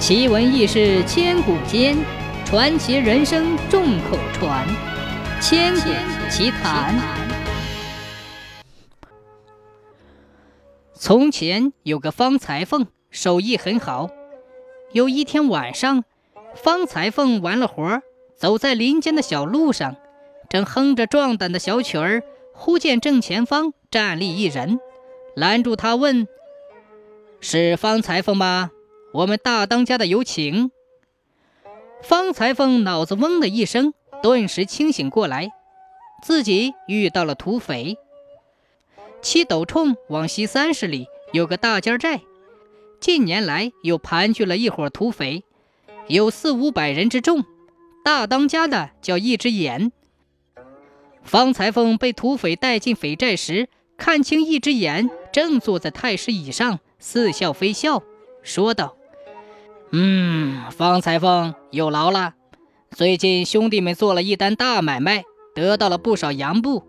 奇闻异事千古间，传奇人生众口传。千古奇谈。从前有个方裁缝，手艺很好。有一天晚上，方裁缝完了活，走在林间的小路上，正哼着壮胆的小曲儿，忽见正前方站立一人，拦住他问：“是方裁缝吗？我们大当家的有请。”方裁缝脑子嗡的一声，顿时清醒过来，自己遇到了土匪。七斗冲往西三十里有个大尖寨。近年来又盘踞了一伙土匪，有四五百人之众。大当家的叫一只眼。方裁缝被土匪带进匪寨时，看清一只眼正坐在太师椅上，似笑非笑，说道：“嗯，方裁缝有劳了。最近兄弟们做了一单大买卖，得到了不少洋布。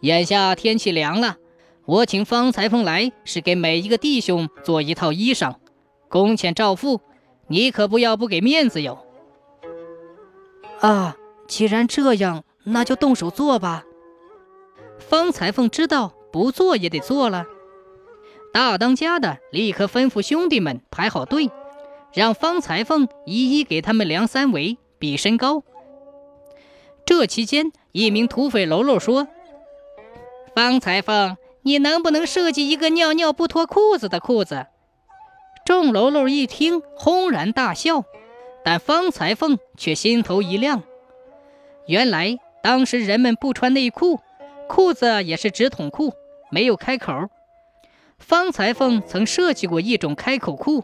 眼下天气凉了。”我请方裁缝来，是给每一个弟兄做一套衣裳，工钱照付，你可不要不给面子哟。啊，既然这样，那就动手做吧。方裁缝知道不做也得做了，大当家的立刻吩咐兄弟们排好队，让方裁缝一一给他们量三围，比身高。这期间，一名土匪喽喽说：“方裁缝。”你能不能设计一个尿尿不脱裤子的裤子？众喽喽一听，轰然大笑，但方裁缝却心头一亮。原来当时人们不穿内裤，裤子也是直筒裤，没有开口。方裁缝曾设计过一种开口裤，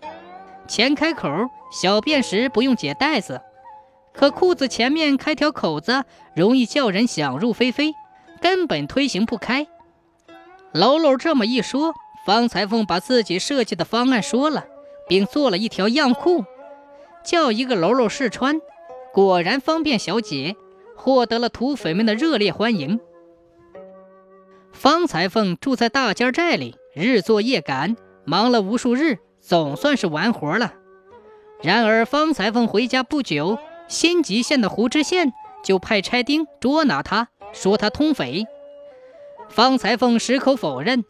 前开口，小便时不用解带子，可裤子前面开条口子，容易叫人想入非非，根本推行不开。喽喽这么一说，方裁缝把自己设计的方案说了，并做了一条样裤，叫一个喽喽试穿，果然方便小姐，获得了土匪们的热烈欢迎。方裁缝住在大尖寨里，日作夜赶，忙了无数日，总算是完活了。然而方裁缝回家不久，新集县的胡知县就派差丁捉拿他，说他通匪。方裁缝矢口否认，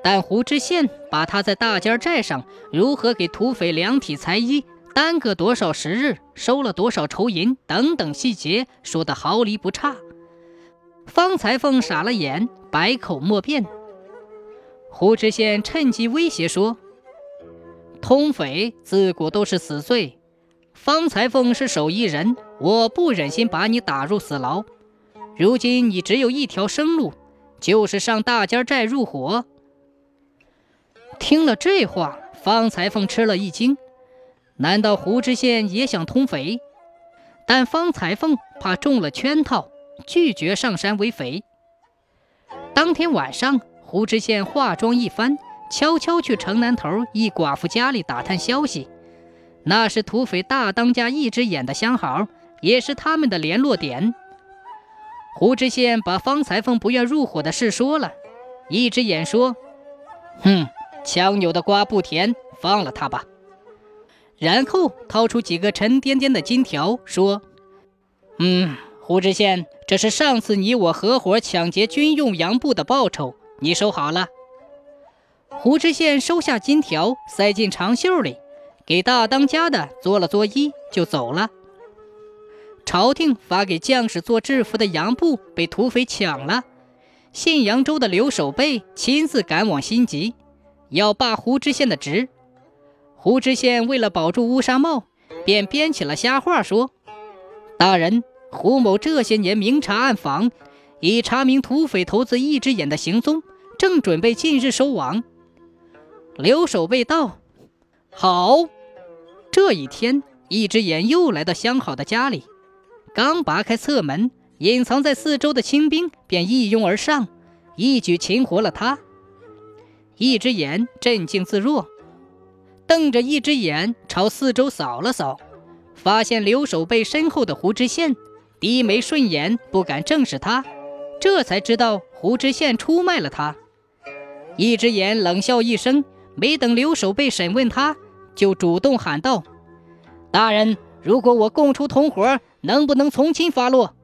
但胡知县把他在大尖寨上如何给土匪量体裁衣、耽搁多少时日、收了多少酬银等等细节说得毫厘不差。方裁缝傻了眼，百口莫辩。胡知县趁机威胁说：“通匪自古都是死罪，方裁缝是手艺人，我不忍心把你打入死牢。如今你只有一条生路。”就是上大尖寨入伙。听了这话，方裁缝吃了一惊。难道胡知县也想通匪？但方裁缝怕中了圈套，拒绝上山为匪。当天晚上，胡知县化妆一番，悄悄去城南头一寡妇家里打探消息。那是土匪大当家一只眼的相好，也是他们的联络点。胡知县把方裁缝不愿入伙的事说了，一只眼说：“哼，强扭的瓜不甜，放了他吧。”然后掏出几个沉甸甸的金条，说：“嗯，胡知县，这是上次你我合伙抢劫军用洋布的报酬，你收好了。”胡知县收下金条，塞进长袖里，给大当家的作了作揖，就走了。朝廷发给将士做制服的洋布被土匪抢了，信阳州的刘守备亲自赶往新集，要罢胡知县的职。胡知县为了保住乌纱帽，便编起了瞎话，说：“大人，胡某这些年明察暗访，已查明土匪头子一只眼的行踪，正准备近日收网。”刘守备道：“好。”这一天，一只眼又来到相好的家里。刚拔开侧门，隐藏在四周的清兵便一拥而上，一举擒活了他。一只眼镇静自若，瞪着一只眼朝四周扫了扫，发现留守备身后的胡知县，低眉顺眼，不敢正视他，这才知道胡知县出卖了他。一只眼冷笑一声，没等留守备审问他，就主动喊道：“大人，如果我供出同伙，能不能从轻发落？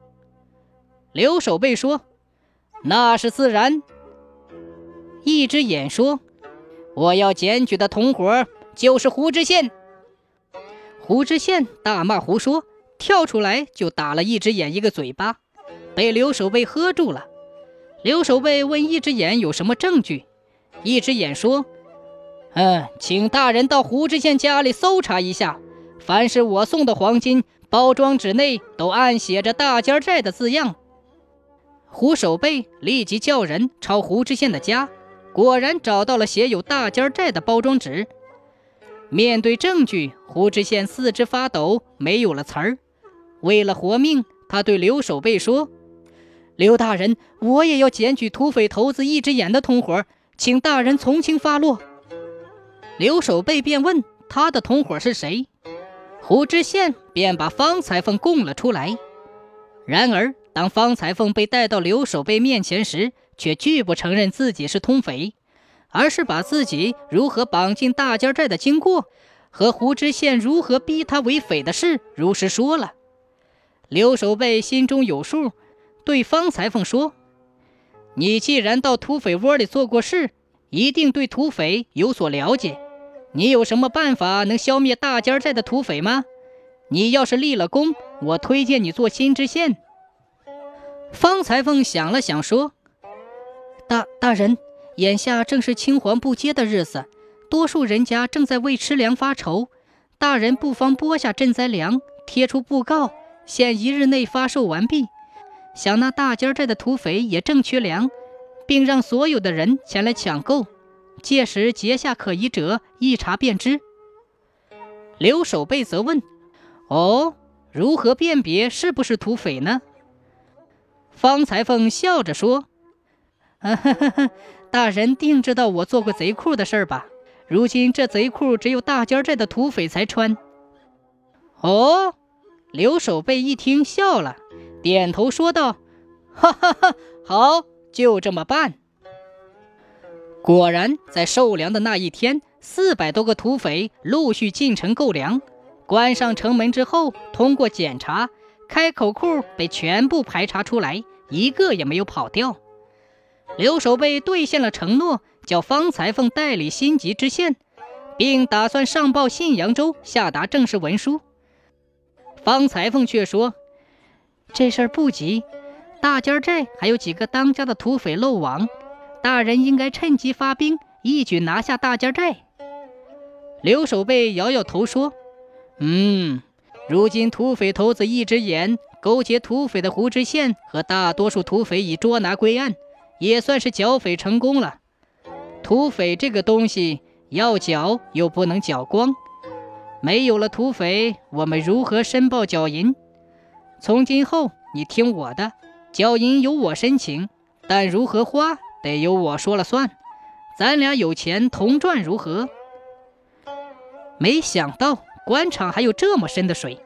刘守备说：“那是自然。”一只眼说：“我要检举的同伙就是胡知县。”胡知县大骂胡说，跳出来就打了一只眼一个嘴巴，被刘守备喝住了。刘守备问一只眼有什么证据，一只眼说：“嗯，请大人到胡知县家里搜查一下，凡是我送的黄金包装纸内都暗写着大尖寨的字样。”胡守备立即叫人抄胡知县的家，果然找到了写有大尖寨的包装纸。面对证据，胡知县四肢发抖，没有了词儿。为了活命，他对刘守备说。刘大人，我也要检举土匪头子一只眼的同伙，请大人从轻发落。刘守备便问他的同伙是谁，胡知县便把方裁凤供了出来。然而，当方裁凤被带到刘守备面前时，却拒不承认自己是通匪，而是把自己如何绑进大尖寨的经过和胡知县如何逼他为匪的事如实说了。刘守备心中有数。对方裁缝说：“你既然到土匪窝里做过事，一定对土匪有所了解。你有什么办法能消灭大尖寨的土匪吗？你要是立了功，我推荐你做新知县。”方裁缝想了想说：“大大人，眼下正是青黄不接的日子，多数人家正在为吃粮发愁。大人不妨拨下赈灾粮，贴出布告，限一日内发售完毕。”想那大尖寨的土匪也正缺粮，并让所有的人前来抢购，届时结下可疑者一查便知。刘守备则问：“哦，如何辨别是不是土匪呢？”方裁缝笑着说：“哈哈哈，大人定知道我做过贼裤的事儿吧？如今这贼裤只有大尖寨的土匪才穿。”哦，刘守备一听笑了。点头说道：“哈哈哈，好，就这么办。”果然，在受粮的那一天，四百多个土匪陆续进城购粮。关上城门之后，通过检查，开口库被全部排查出来，一个也没有跑掉。刘守备兑现了承诺，叫方裁缝代理新吉知县，并打算上报信阳州，下达正式文书。方裁缝却说。这事儿不急，大尖寨还有几个当家的土匪漏网，大人应该趁机发兵，一举拿下大尖寨。刘守备摇摇头说：“嗯，如今土匪头子一只眼勾结土匪的胡知县和大多数土匪已捉拿归案，也算是剿匪成功了。土匪这个东西要剿又不能剿光，没有了土匪，我们如何申报剿银？”从今后，你听我的，剿银由我申请，但如何花得由我说了算。咱俩有钱同赚，如何？没想到官场还有这么深的水。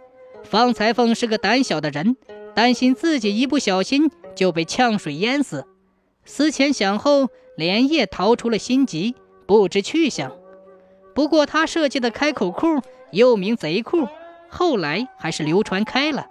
方裁缝是个胆小的人，担心自己一不小心就被呛水淹死，思前想后，连夜逃出了心急，不知去向。不过他设计的开口库又名贼库，后来还是流传开了。